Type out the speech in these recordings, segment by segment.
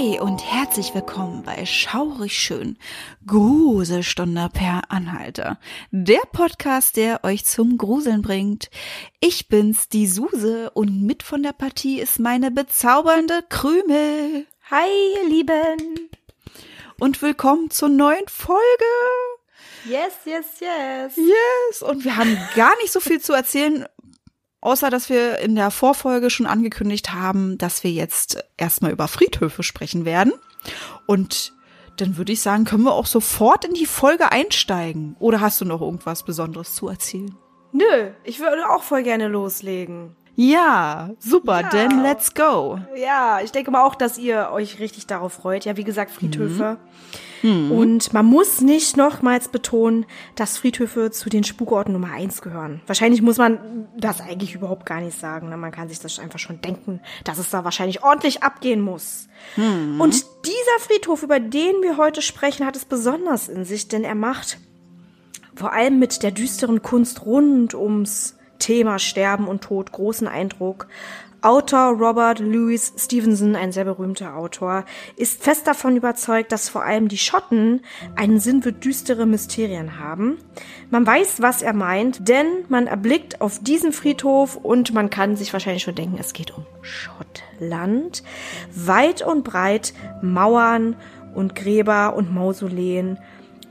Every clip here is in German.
Hi und herzlich willkommen bei Schaurig Schön, Gruselstunde per Anhalter. Der Podcast, der euch zum Gruseln bringt. Ich bin's, die Suse, und mit von der Partie ist meine bezaubernde Krümel. Hi, ihr Lieben. Und willkommen zur neuen Folge. Yes, yes, yes. Yes. Und wir haben gar nicht so viel zu erzählen, außer dass wir in der Vorfolge schon angekündigt haben, dass wir jetzt erstmal über Friedhöfe sprechen werden. Und dann würde ich sagen, können wir auch sofort in die Folge einsteigen. Oder hast du noch irgendwas Besonderes zu erzählen? Nö, ich würde auch voll gerne loslegen. Ja, super, Ja. dann let's go. Ja, ich denke mal auch, dass ihr euch richtig darauf freut. Ja, wie gesagt, Friedhöfe. Und man muss nicht nochmals betonen, dass Friedhöfe zu den Spukorten Nummer eins gehören. Wahrscheinlich muss man das eigentlich überhaupt gar nicht sagen. Ne? Man kann sich das einfach schon denken, dass es da wahrscheinlich ordentlich abgehen muss. Und dieser Friedhof, über den wir heute sprechen, hat es besonders in sich, denn er macht vor allem mit der düsteren Kunst rund ums Thema Sterben und Tod großen Eindruck. Autor Robert Louis Stevenson, ein sehr berühmter Autor, ist fest davon überzeugt, dass vor allem die Schotten einen Sinn für düstere Mysterien haben. Man weiß, was er meint, denn man erblickt auf diesen Friedhof und man kann sich wahrscheinlich schon denken, es geht um Schottland. Weit und breit Mauern und Gräber und Mausoleen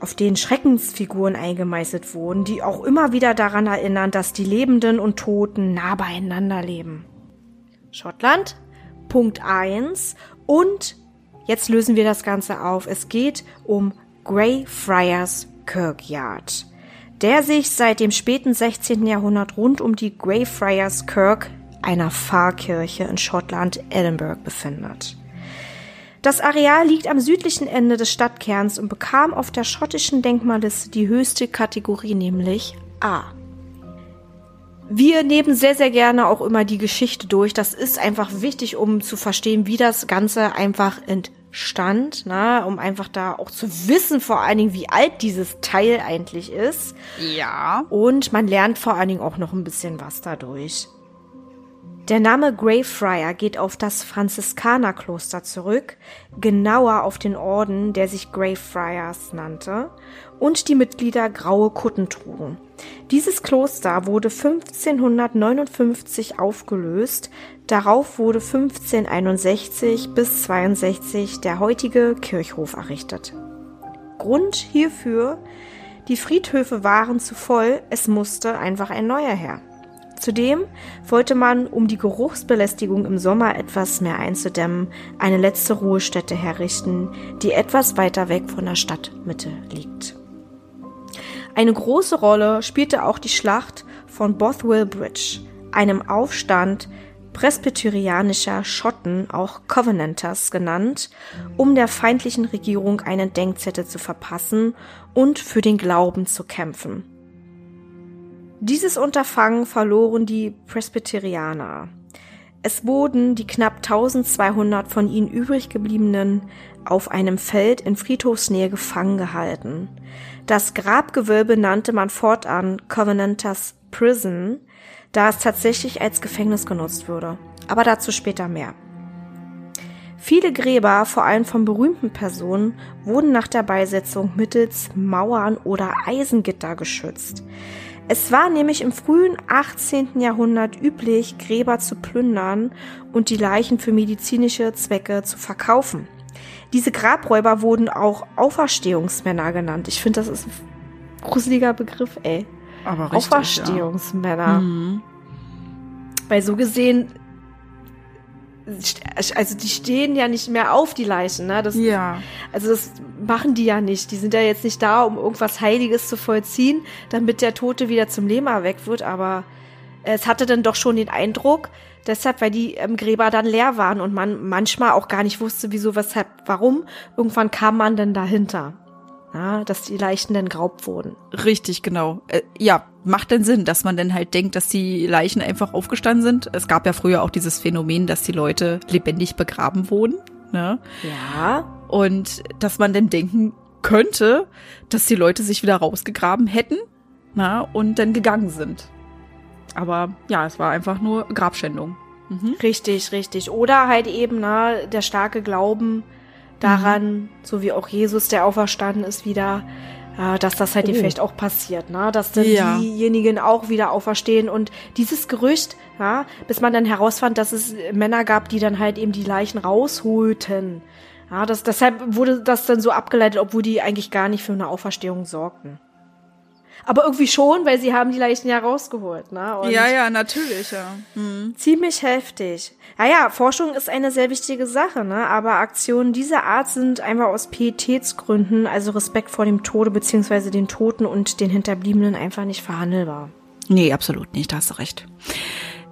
auf denen Schreckensfiguren eingemeißelt wurden, die auch immer wieder daran erinnern, dass die Lebenden und Toten nah beieinander leben. Schottland, Punkt eins Und jetzt lösen wir das Ganze auf. Es geht um Greyfriars Kirkyard, der sich seit dem späten 16. Jahrhundert rund um die Greyfriars Kirk, einer Pfarrkirche in Schottland, Edinburgh, befindet. Das Areal liegt am südlichen Ende des Stadtkerns und bekam auf der schottischen Denkmalliste die höchste Kategorie, nämlich A. Wir nehmen sehr, sehr gerne auch immer die Geschichte durch. Das ist einfach wichtig, um zu verstehen, wie das Ganze einfach entstand, ne? um einfach da auch zu wissen, vor allen Dingen, wie alt dieses Teil eigentlich ist. Ja. Und man lernt vor allen Dingen auch noch ein bisschen was dadurch. Der Name Greyfriar geht auf das Franziskanerkloster zurück, genauer auf den Orden, der sich Greyfriars nannte, und die Mitglieder graue Kutten trugen. Dieses Kloster wurde 1559 aufgelöst, darauf wurde 1561 bis 62 der heutige Kirchhof errichtet. Grund hierfür, die Friedhöfe waren zu voll, es musste einfach ein neuer her. Zudem wollte man, um die Geruchsbelästigung im Sommer etwas mehr einzudämmen, eine letzte Ruhestätte herrichten, die etwas weiter weg von der Stadtmitte liegt. Eine große Rolle spielte auch die Schlacht von Bothwell Bridge, einem Aufstand presbyterianischer Schotten, auch Covenanters genannt, um der feindlichen Regierung einen Denkzettel zu verpassen und für den Glauben zu kämpfen. Dieses Unterfangen verloren die Presbyterianer. Es wurden die knapp 1200 von ihnen übrig gebliebenen auf einem Feld in Friedhofsnähe gefangen gehalten. Das Grabgewölbe nannte man fortan Covenanters Prison, da es tatsächlich als Gefängnis genutzt würde. Aber dazu später mehr. Viele Gräber, vor allem von berühmten Personen, wurden nach der Beisetzung mittels Mauern oder Eisengitter geschützt. Es war nämlich im frühen 18. Jahrhundert üblich, Gräber zu plündern und die Leichen für medizinische Zwecke zu verkaufen. Diese Grabräuber wurden auch Auferstehungsmänner genannt. Ich finde, das ist ein gruseliger Begriff, ey. Aber richtig, Auferstehungsmänner. Weil so gesehen, also die stehen ja nicht mehr auf, die Leichen, ne? Das, Ja. also das machen die ja nicht. Die sind ja jetzt nicht da, um irgendwas Heiliges zu vollziehen, damit der Tote wieder zum Leben erweckt wird. Aber es hatte dann doch schon den Eindruck, deshalb, weil die ähm, Gräber dann leer waren und man manchmal auch gar nicht wusste, wieso, weshalb, warum. Irgendwann kam man dann dahinter. Ja, dass die Leichen dann graubt wurden. Richtig, genau. Äh, ja, macht denn Sinn, dass man dann halt denkt, dass die Leichen einfach aufgestanden sind. Es gab ja früher auch dieses Phänomen, dass die Leute lebendig begraben wurden. Ne? Ja. Und dass man dann denken könnte, dass die Leute sich wieder rausgegraben hätten na, und dann gegangen sind. Aber ja, es war einfach nur Grabschändung. Mhm. Richtig, richtig. Oder halt eben na, der starke Glauben daran, mhm. so wie auch Jesus, der auferstanden ist, wieder, äh, dass das halt oh. vielleicht auch passiert, ne? Dass dann ja. diejenigen auch wieder auferstehen. Und dieses Gerücht, ja, bis man dann herausfand, dass es Männer gab, die dann halt eben die Leichen rausholten. Ja, das, deshalb wurde das dann so abgeleitet, obwohl die eigentlich gar nicht für eine Auferstehung sorgten. Aber irgendwie schon, weil sie haben die Leichen ja rausgeholt, ne? Und ja, ja, natürlich, ja. Hm. Ziemlich heftig. Naja, Forschung ist eine sehr wichtige Sache, ne? Aber Aktionen dieser Art sind einfach aus Pietätsgründen, also Respekt vor dem Tode beziehungsweise den Toten und den Hinterbliebenen einfach nicht verhandelbar. Nee, absolut nicht, da hast du recht.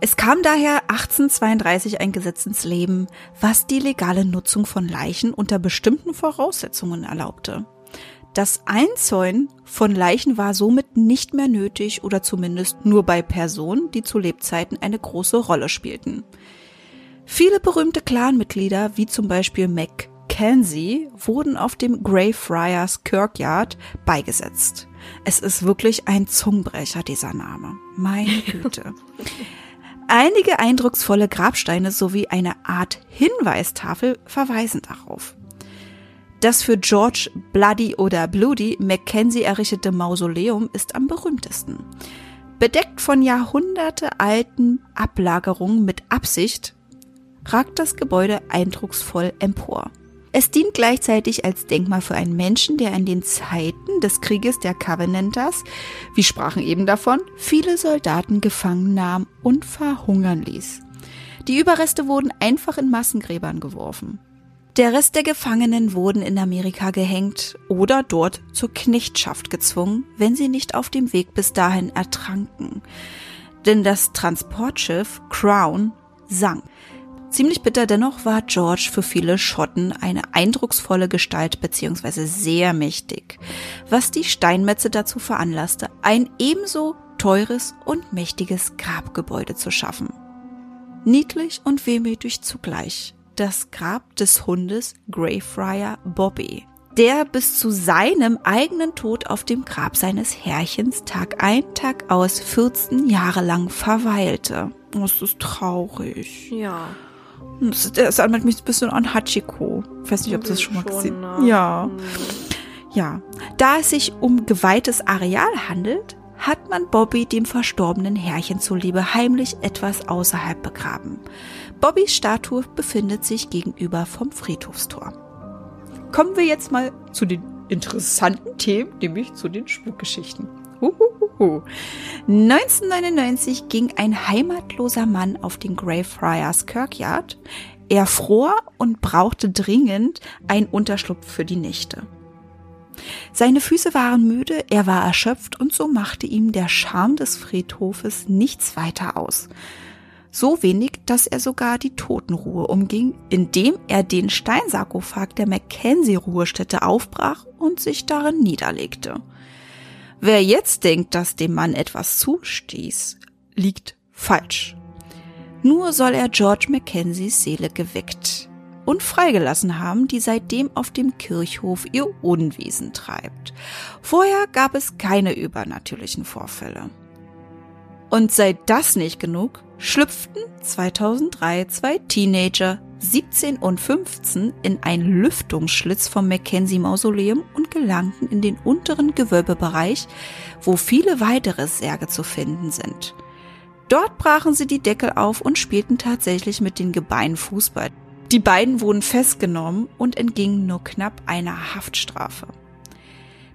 Es kam daher 1832 ein Gesetz ins Leben, was die legale Nutzung von Leichen unter bestimmten Voraussetzungen erlaubte. Das Einzäunen von Leichen war somit nicht mehr nötig oder zumindest nur bei Personen, die zu Lebzeiten eine große Rolle spielten. Viele berühmte Clanmitglieder, wie zum Beispiel Mackenzie, wurden auf dem Greyfriars Kirkyard beigesetzt. Es ist wirklich ein Zungenbrecher, dieser Name. Meine Güte. Einige eindrucksvolle Grabsteine sowie eine Art Hinweistafel verweisen darauf. Das für George Bloody oder Bloody Mackenzie errichtete Mausoleum ist am berühmtesten. Bedeckt von jahrhundertealten Ablagerungen mit Absicht, ragt das Gebäude eindrucksvoll empor. Es dient gleichzeitig als Denkmal für einen Menschen, der in den Zeiten des Krieges der Covenanters, wie sprachen eben davon, viele Soldaten gefangen nahm und verhungern ließ. Die Überreste wurden einfach in Massengräbern geworfen. Der Rest der Gefangenen wurden in Amerika gehängt oder dort zur Knechtschaft gezwungen, wenn sie nicht auf dem Weg bis dahin ertranken. Denn das Transportschiff Crown sank. Ziemlich bitter dennoch war George für viele Schotten eine eindrucksvolle Gestalt bzw. sehr mächtig, was die Steinmetze dazu veranlasste, ein ebenso teures und mächtiges Grabgebäude zu schaffen. Niedlich und wehmütig zugleich das Grab des Hundes Greyfriar Bobby, der bis zu seinem eigenen Tod auf dem Grab seines Herrchens Tag ein, Tag aus 14 Jahre lang verweilte. Das ist traurig. Ja. Das, das erinnert mich ein bisschen an Hachiko. Ich weiß nicht, ob du das schon mal gesehen hast. Ne? Ja. Hm. Ja. Da es sich um geweihtes Areal handelt, hat man Bobby dem verstorbenen Herrchen zuliebe heimlich etwas außerhalb begraben. Bobbys Statue befindet sich gegenüber vom Friedhofstor. Kommen wir jetzt mal zu den interessanten Themen, nämlich zu den Spukgeschichten. Uhuhu. 1999 ging ein heimatloser Mann auf den Greyfriars Kirkyard. Er fror und brauchte dringend einen Unterschlupf für die Nächte. Seine Füße waren müde, er war erschöpft und so machte ihm der Charme des Friedhofes nichts weiter aus. So wenig, dass er sogar die Totenruhe umging, indem er den Steinsarkophag der Mackenzie-Ruhestätte aufbrach und sich darin niederlegte. Wer jetzt denkt, dass dem Mann etwas zustieß, liegt falsch. Nur soll er George Mackenzies Seele geweckt und freigelassen haben, die seitdem auf dem Kirchhof ihr Unwesen treibt. Vorher gab es keine übernatürlichen Vorfälle. Und sei das nicht genug, schlüpften 2003 zwei Teenager, 17 und 15, in einen Lüftungsschlitz vom Mackenzie Mausoleum und gelangten in den unteren Gewölbebereich, wo viele weitere Särge zu finden sind. Dort brachen sie die Deckel auf und spielten tatsächlich mit den Gebeinen Fußball. Die beiden wurden festgenommen und entgingen nur knapp einer Haftstrafe.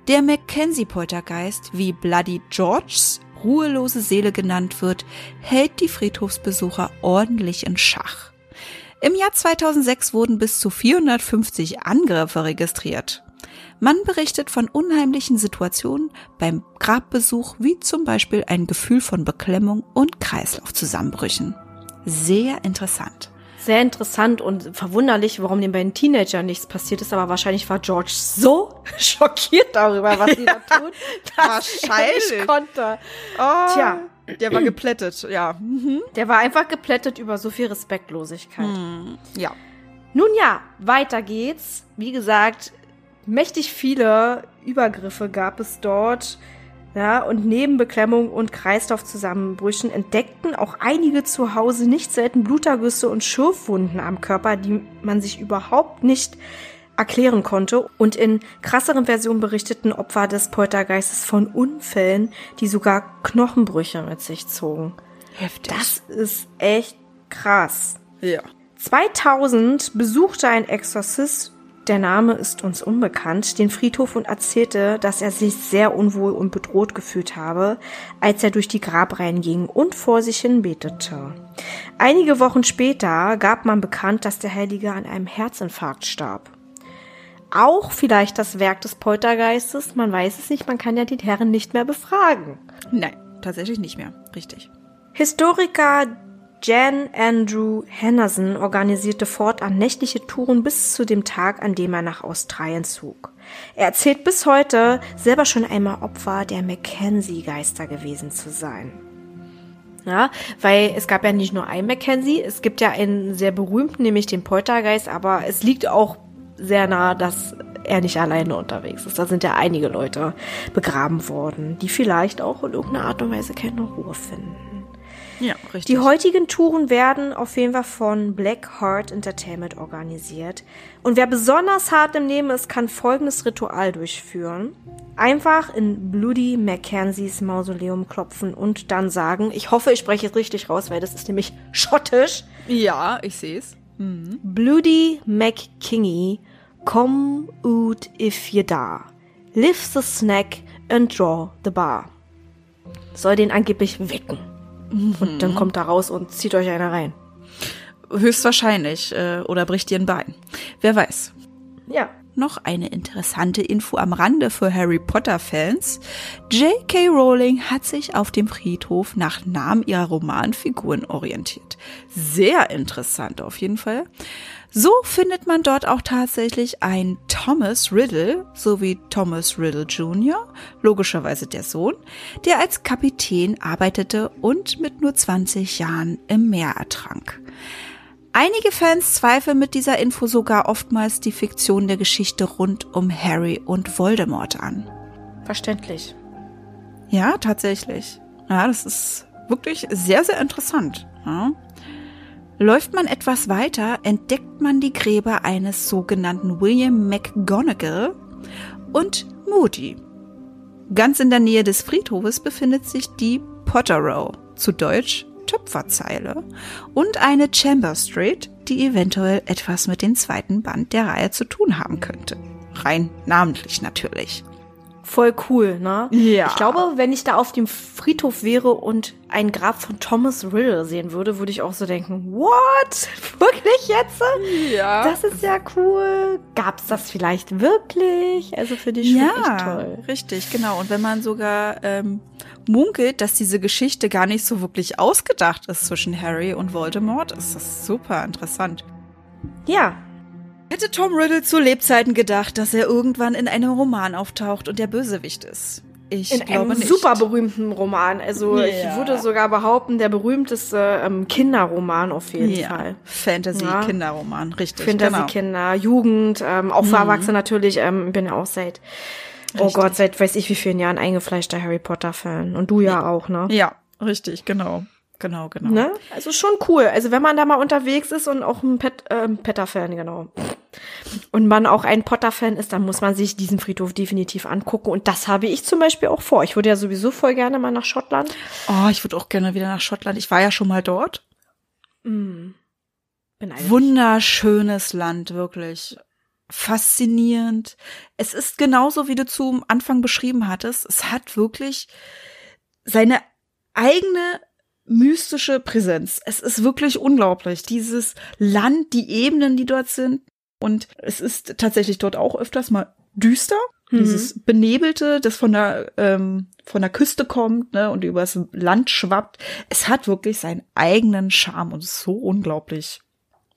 Der Mackenzie-Poltergeist, wie Bloody Georges ruhelose Seele genannt wird, hält die Friedhofsbesucher ordentlich in Schach. Im Jahr 2006 wurden bis zu 450 Angriffe registriert. Man berichtet von unheimlichen Situationen beim Grabbesuch, wie zum Beispiel ein Gefühl von Beklemmung und Kreislaufzusammenbrüchen. Sehr interessant. Sehr interessant und verwunderlich, warum den beiden Teenagern nichts passiert ist, aber wahrscheinlich war George so schockiert darüber, was sie da tun, dass Wahrscheinlich. er nicht konnte. Oh, Tja. Der war geplättet, ja. Mhm. Der war einfach geplättet über so viel Respektlosigkeit. Ja. Nun ja, weiter geht's. Wie gesagt, mächtig viele Übergriffe gab es dort. Ja, und neben Beklemmung und Kreislaufzusammenbrüchen entdeckten auch einige zu Hause nicht selten Blutergüsse und Schürfwunden am Körper, die man sich überhaupt nicht erklären konnte. Und in krasseren Versionen berichteten Opfer des Poltergeistes von Unfällen, die sogar Knochenbrüche mit sich zogen. Heftig. Das ist echt krass. ja. 2000 besuchte ein Exorzist, der Name ist uns unbekannt, den Friedhof und erzählte, dass er sich sehr unwohl und bedroht gefühlt habe, als er durch die Grabreihen ging und vor sich hin betete. Einige Wochen später gab man bekannt, dass der Heilige an einem Herzinfarkt starb. Auch vielleicht das Werk des Poltergeistes, man weiß es nicht, man kann ja die Herren nicht mehr befragen. Nein, tatsächlich nicht mehr. Richtig. Historiker Jan Andrew Henderson organisierte fortan nächtliche Touren bis zu dem Tag, an dem er nach Australien zog. Er erzählt bis heute, selber schon einmal Opfer der Mackenzie-Geister gewesen zu sein. Ja, weil es gab ja nicht nur einen Mackenzie, es gibt ja einen sehr berühmten, nämlich den Poltergeist, aber es liegt auch sehr nah, dass er nicht alleine unterwegs ist. Da sind ja einige Leute begraben worden, die vielleicht auch in irgendeiner Art und Weise keine Ruhe finden. Ja, richtig. Die heutigen Touren werden auf jeden Fall von Black Heart Entertainment organisiert. Und wer besonders hart im Nehmen ist, kann folgendes Ritual durchführen. Einfach in Bloody Mackenzies Mausoleum klopfen und dann sagen, ich hoffe, ich spreche es richtig raus, weil das ist nämlich schottisch. ja, ich sehe es. Bloody McKingy, come out if you da. Lift the snack and draw the bar. Soll den angeblich wecken. Und dann kommt er raus und zieht euch einer rein. Höchstwahrscheinlich. Äh, oder bricht dir ein Bein. Wer weiß. Ja. Noch eine interessante Info am Rande für Harry Potter-Fans. J.K. Rowling hat sich auf dem Friedhof nach Namen ihrer Romanfiguren orientiert. Sehr interessant auf jeden Fall. So findet man dort auch tatsächlich ein Thomas Riddle sowie Thomas Riddle Jr., logischerweise der Sohn, der als Kapitän arbeitete und mit nur 20 Jahren im Meer ertrank. Einige Fans zweifeln mit dieser Info sogar oftmals die Fiktion der Geschichte rund um Harry und Voldemort an. Verständlich. Ja, tatsächlich. Ja, das ist wirklich sehr, sehr interessant. Ja. Läuft man etwas weiter, entdeckt man die Gräber eines sogenannten William McGonagall und Moody. Ganz in der Nähe des Friedhofes befindet sich die Potter Row, zu Deutsch Töpferzeile, und eine Chamber Street, die eventuell etwas mit dem zweiten Band der Reihe zu tun haben könnte. Rein namentlich natürlich. Voll cool, ne? Ja. Ich glaube, wenn ich da auf dem Friedhof wäre und ein Grab von Thomas Riddle sehen würde, würde ich auch so denken, what? Wirklich jetzt? Ja. Das ist ja cool. Gab's das vielleicht wirklich? Also finde ich schon echt toll. richtig, genau. Und wenn man sogar ähm, munkelt, dass diese Geschichte gar nicht so wirklich ausgedacht ist zwischen Harry und Voldemort, ist das super interessant. Ja, Hätte Tom Riddle zu Lebzeiten gedacht, dass er irgendwann in einem Roman auftaucht und der Bösewicht ist? Ich in glaube einem nicht. super berühmten Roman. Also ich Ja. würde sogar behaupten, der berühmteste ähm, Kinderroman auf jeden ja. Fall. Fantasy-Kinderroman, richtig. genau. Fantasy-Kinder, Jugend, ähm, auch für Erwachsene natürlich. Ähm, bin ja auch seit, oh Richtig. Gott, seit weiß ich wie vielen Jahren eingefleischter Harry Potter-Fan. Und du ja auch, ne? Ja, richtig, genau. Genau, genau. Ne? Also schon cool. Also wenn man da mal unterwegs ist und auch ein Pet, äh, Petter-Fan, genau. Und man auch ein Potter-Fan ist, dann muss man sich diesen Friedhof definitiv angucken. Und das habe ich zum Beispiel auch vor. Ich würde ja sowieso voll gerne mal nach Schottland. Oh, ich würde auch gerne wieder nach Schottland. Ich war ja schon mal dort. Bin eigentlich. Wunderschönes Land, wirklich. Faszinierend. Es ist genauso, wie du zum Anfang beschrieben hattest. Es hat wirklich seine eigene mystische Präsenz. Es ist wirklich unglaublich. Dieses Land, die Ebenen, die dort sind. Und es ist tatsächlich dort auch öfters mal düster. Dieses Benebelte, das von der, ähm, von der Küste kommt ne, und übers Land schwappt. Es hat wirklich seinen eigenen Charme und ist so unglaublich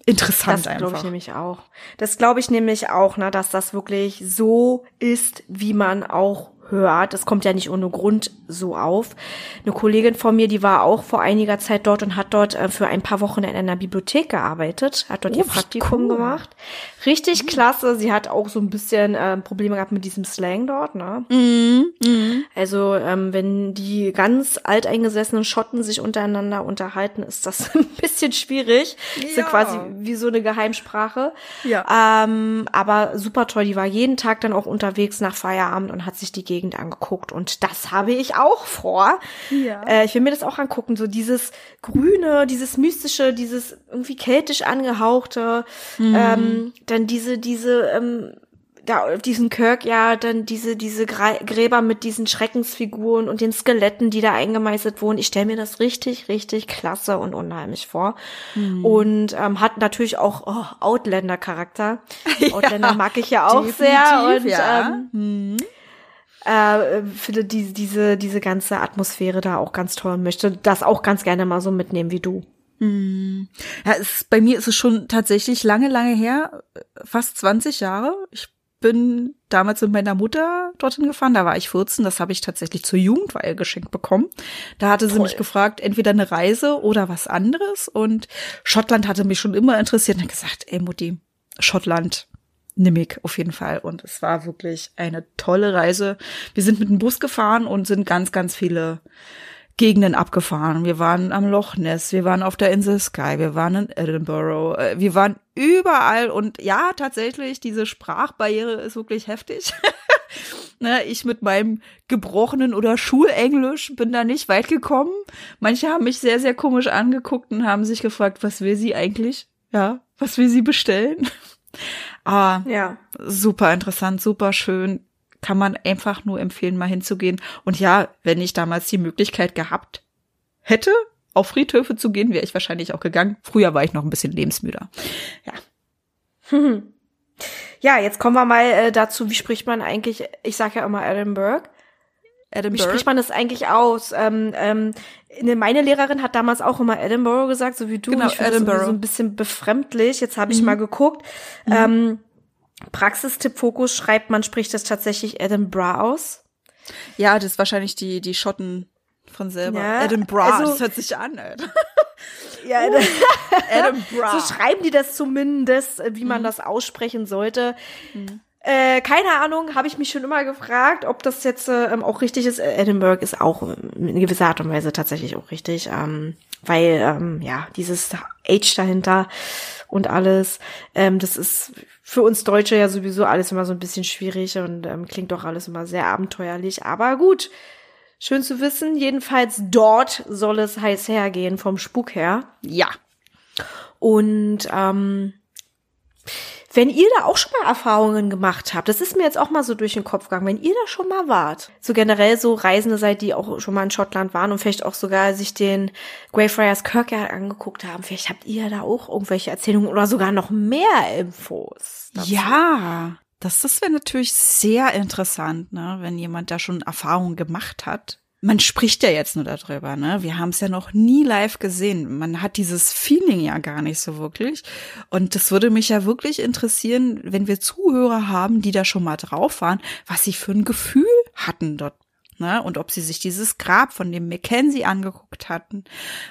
interessant das einfach. Das glaube ich nämlich auch. Das glaube ich nämlich auch, ne, dass das wirklich so ist, wie man auch hört. Das kommt ja nicht ohne Grund so auf. Eine Kollegin von mir, die war auch vor einiger Zeit dort und hat dort äh, für ein paar Wochen in einer Bibliothek gearbeitet, hat dort Oh, ihr Praktikum cool. gemacht. Richtig klasse. Sie hat auch so ein bisschen äh, Probleme gehabt mit diesem Slang dort, ne? Mhm. Mhm. Also ähm, wenn die ganz alteingesessenen Schotten sich untereinander unterhalten, ist das ein bisschen schwierig. Ist ja Ja. quasi wie so eine Geheimsprache. Ja. Ähm, aber super toll. Die war jeden Tag dann auch unterwegs nach Feierabend und hat sich die Gegend angeguckt. Und das habe ich auch vor. Ja. Äh, ich will mir das auch angucken. So dieses Grüne, dieses Mystische, dieses irgendwie keltisch angehauchte. Mhm. Ähm, dann diese, diese, ähm, da diesen Kirk, ja, dann diese, diese Gräber mit diesen Schreckensfiguren und den Skeletten, die da eingemeißelt wurden. Ich stelle mir das richtig, richtig klasse und unheimlich vor. Mhm. Und ähm, hat natürlich auch oh, Outlander-Charakter. Outlander mag ich ja auch sehr. Und ja. ähm, Mhm. Äh, finde die, diese, diese ganze Atmosphäre da auch ganz toll und möchte das auch ganz gerne mal so mitnehmen wie du. Ja, es, bei mir ist es schon tatsächlich lange, lange her, fast 20 Jahre. Ich bin damals mit meiner Mutter dorthin gefahren, da war ich 14, das habe ich tatsächlich zur Jugendweihe geschenkt bekommen. Da hatte sie Toll. mich gefragt, entweder eine Reise oder was anderes und Schottland hatte mich schon immer interessiert und hat gesagt, ey Mutti, Schottland, nimm ich auf jeden Fall. Und es war wirklich eine tolle Reise. Wir sind mit dem Bus gefahren und sind ganz, ganz viele Gegenden abgefahren. Wir waren am Loch Ness, wir waren auf der Insel Skye, wir waren in Edinburgh, äh, wir waren überall und ja, tatsächlich, diese Sprachbarriere ist wirklich heftig. ne, ich mit meinem gebrochenen oder Schulenglisch bin da nicht weit gekommen. Manche haben mich sehr, sehr komisch angeguckt und haben sich gefragt, was will sie eigentlich? Ja, was will sie bestellen? Aber Ja. super interessant, super schön. Kann man einfach nur empfehlen, mal hinzugehen. Und ja, wenn ich damals die Möglichkeit gehabt hätte, auf Friedhöfe zu gehen, wäre ich wahrscheinlich auch gegangen. Früher war ich noch ein bisschen lebensmüder. Ja. Ja, jetzt kommen wir mal äh, dazu, wie spricht man eigentlich, ich sage ja immer Edinburgh. Wie Edinburgh. spricht man das eigentlich aus? Ähm, ähm, ne, meine Lehrerin hat damals auch immer Edinburgh gesagt, so wie du. Genau, ich Edinburgh. so ein bisschen befremdlich. Jetzt habe ich mal geguckt. Ähm, Praxistipp Fokus schreibt, man spricht das tatsächlich Edinburgh aus. Ja, das ist wahrscheinlich die, die Schotten von selber. Ja, Edinburgh, also- das hört sich an, Alter. Ja, Edinburgh. so schreiben die das zumindest, wie man das aussprechen sollte. Äh, keine Ahnung, habe ich mich schon immer gefragt, ob das jetzt äh, ähm, auch richtig ist. Äh, Edinburgh ist auch ähm, in gewisser Art und Weise tatsächlich auch richtig, ähm, weil ähm, ja dieses Age dahinter und alles, ähm, das ist für uns Deutsche ja sowieso alles immer so ein bisschen schwierig und ähm, klingt doch alles immer sehr abenteuerlich. Aber gut, schön zu wissen. Jedenfalls dort soll es heiß hergehen vom Spuk her. ja. Und ähm, wenn ihr da auch schon mal Erfahrungen gemacht habt, das ist mir jetzt auch mal so durch den Kopf gegangen, wenn ihr da schon mal wart, so generell so Reisende seid, die auch schon mal in Schottland waren und vielleicht auch sogar sich den Greyfriars Kirkyard angeguckt haben, vielleicht habt ihr da auch irgendwelche Erzählungen oder sogar noch mehr Infos. dazu. Ja, das, das wäre natürlich sehr interessant, ne, wenn jemand da schon Erfahrungen gemacht hat. Man spricht ja jetzt nur darüber, ne? Wir haben es ja noch nie live gesehen. Man hat dieses Feeling ja gar nicht so wirklich. Und das würde mich ja wirklich interessieren, wenn wir Zuhörer haben, die da schon mal drauf waren, was sie für ein Gefühl hatten dort. Ne? Und ob sie sich dieses Grab von dem Mackenzie angeguckt hatten.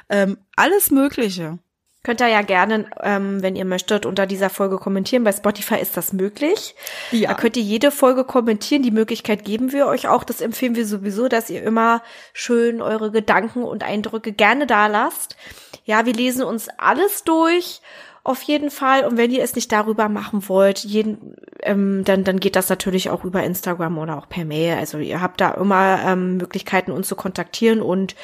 Ähm, alles Mögliche. Könnt ihr ja gerne, ähm, wenn ihr möchtet, unter dieser Folge kommentieren. Bei Spotify ist das möglich. Ja. Da könnt ihr jede Folge kommentieren. Die Möglichkeit geben wir euch auch. Das empfehlen wir sowieso, dass ihr immer schön eure Gedanken und Eindrücke gerne da lasst. Ja, wir lesen uns alles durch. Auf jeden Fall. Und wenn ihr es nicht darüber machen wollt, jeden, ähm, dann, dann geht das natürlich auch über Instagram oder auch per Mail. Also ihr habt da immer ähm, Möglichkeiten, uns zu kontaktieren und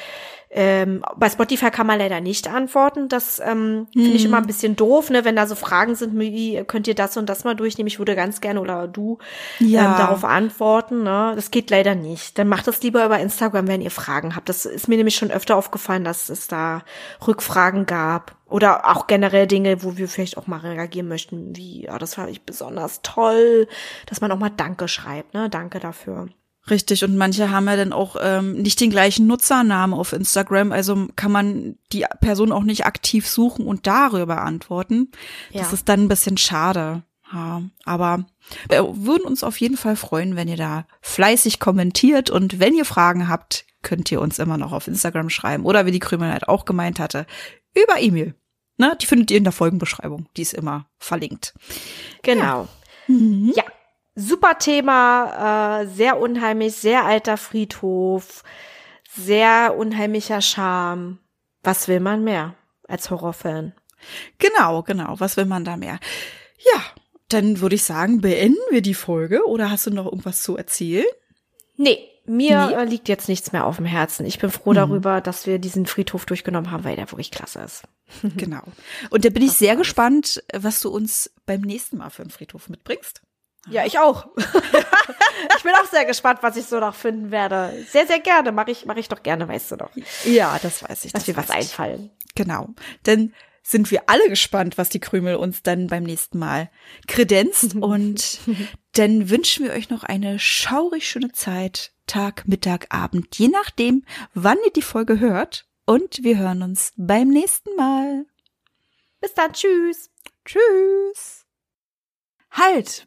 ähm, bei Spotify kann man leider nicht antworten. Das ähm, finde ich immer ein bisschen doof, ne? Wenn da so Fragen sind, wie könnt ihr das und das mal durchnehmen? Ich würde ganz gerne oder du Ja. ähm, darauf antworten. Ne? Das geht leider nicht. Dann macht das lieber über Instagram, wenn ihr Fragen habt. Das ist mir nämlich schon öfter aufgefallen, dass es da Rückfragen gab. Oder auch generell Dinge, wo wir vielleicht auch mal reagieren möchten, wie, ja, das fand ich besonders toll, dass man auch mal Danke schreibt, ne? Danke dafür. Richtig, und manche haben ja dann auch ähm, nicht den gleichen Nutzernamen auf Instagram, also kann man die Person auch nicht aktiv suchen und darüber antworten. Das Ja. ist dann ein bisschen schade. Ja, aber wir würden uns auf jeden Fall freuen, wenn ihr da fleißig kommentiert und wenn ihr Fragen habt, könnt ihr uns immer noch auf Instagram schreiben oder wie die Krümelheit auch gemeint hatte, über E-Mail. Ne, die findet ihr in der Folgenbeschreibung, die ist immer verlinkt. Genau. Ja. Super Thema, äh, sehr unheimlich, sehr alter Friedhof, sehr unheimlicher Charme. Was will man mehr als Horrorfan? Genau, genau. Was will man da mehr? Ja, dann würde ich sagen, beenden wir die Folge oder hast du noch irgendwas zu erzählen? Nee, mir Nee? liegt jetzt nichts mehr auf dem Herzen. Ich bin froh darüber, dass wir diesen Friedhof durchgenommen haben, weil der wirklich klasse ist. Genau. Und da bin ich sehr gespannt, was du uns beim nächsten Mal für einen Friedhof mitbringst. Ja, ich auch. ich bin auch sehr gespannt, was ich so noch finden werde. Sehr, sehr gerne. Mache ich, mache ich doch gerne, weißt du doch. Ja, das weiß ich. Dass mir was ich. einfallen. Genau. Dann sind wir alle gespannt, was die Krümel uns dann beim nächsten Mal kredenzt. Und dann wünschen wir euch noch eine schaurig schöne Zeit. Tag, Mittag, Abend, je nachdem, wann ihr die Folge hört. Und wir hören uns beim nächsten Mal. Bis dann, tschüss. Tschüss. Halt,